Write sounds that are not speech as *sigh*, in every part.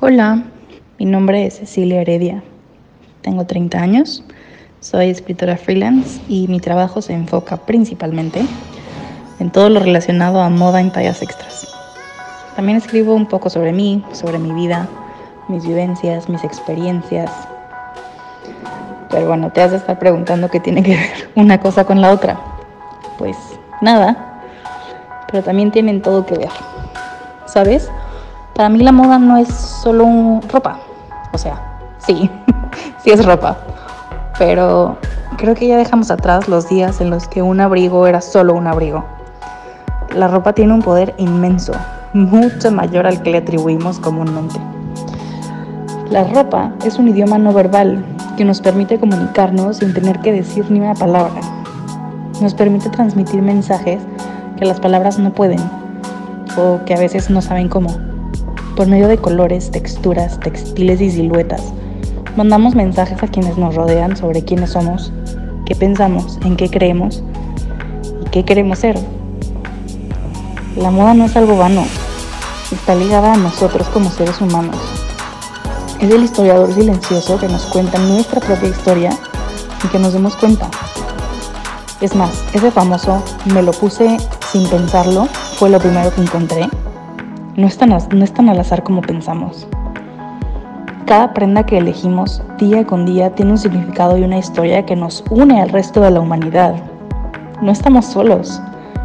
Hola, mi nombre es Cecilia Heredia. Tengo 30 años, soy escritora freelance y mi trabajo se enfoca principalmente en todo lo relacionado a moda en tallas extras. También escribo un poco sobre mí, sobre mi vida, mis vivencias, mis experiencias. Pero bueno, te has de estar preguntando qué tiene que ver una cosa con la otra. Pues nada, pero también tienen todo que ver. ¿Sabes? Para mí la moda no es solo ropa. O sea, sí, *laughs* sí es ropa. Pero creo que ya dejamos atrás los días en los que un abrigo era solo un abrigo. La ropa tiene un poder inmenso, mucho mayor al que le atribuimos comúnmente. La ropa es un idioma no verbal que nos permite comunicarnos sin tener que decir ni una palabra. Nos permite transmitir mensajes que las palabras no pueden o que a veces no saben cómo por medio de colores, texturas, textiles y siluetas. Mandamos mensajes a quienes nos rodean sobre quiénes somos, qué pensamos, en qué creemos y qué queremos ser. La moda no es algo vano, está ligada a nosotros como seres humanos. Es el historiador silencioso que nos cuenta nuestra propia historia y que nos demos cuenta. Es más, ese famoso me lo puse sin pensarlo fue lo primero que encontré no es, tan, no es tan al azar como pensamos. Cada prenda que elegimos día con día tiene un significado y una historia que nos une al resto de la humanidad. No estamos solos,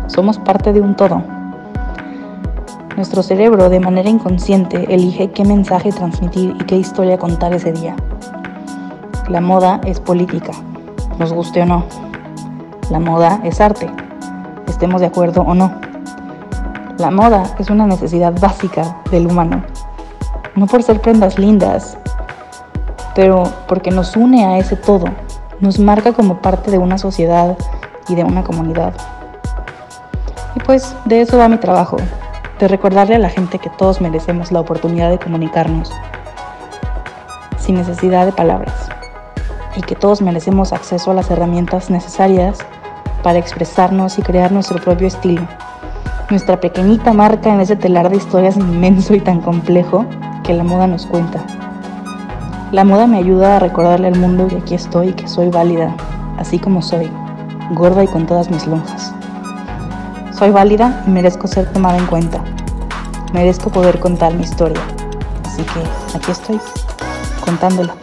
somos parte de un todo. Nuestro cerebro de manera inconsciente elige qué mensaje transmitir y qué historia contar ese día. La moda es política, nos guste o no. La moda es arte, estemos de acuerdo o no. La moda es una necesidad básica del humano, no por ser prendas lindas, pero porque nos une a ese todo, nos marca como parte de una sociedad y de una comunidad. Y pues de eso va mi trabajo, de recordarle a la gente que todos merecemos la oportunidad de comunicarnos sin necesidad de palabras y que todos merecemos acceso a las herramientas necesarias para expresarnos y crear nuestro propio estilo nuestra pequeñita marca en ese telar de historias inmenso y tan complejo que la moda nos cuenta. La moda me ayuda a recordarle al mundo que aquí estoy, que soy válida, así como soy, gorda y con todas mis lonjas. Soy válida y merezco ser tomada en cuenta. Merezco poder contar mi historia. Así que aquí estoy, contándola.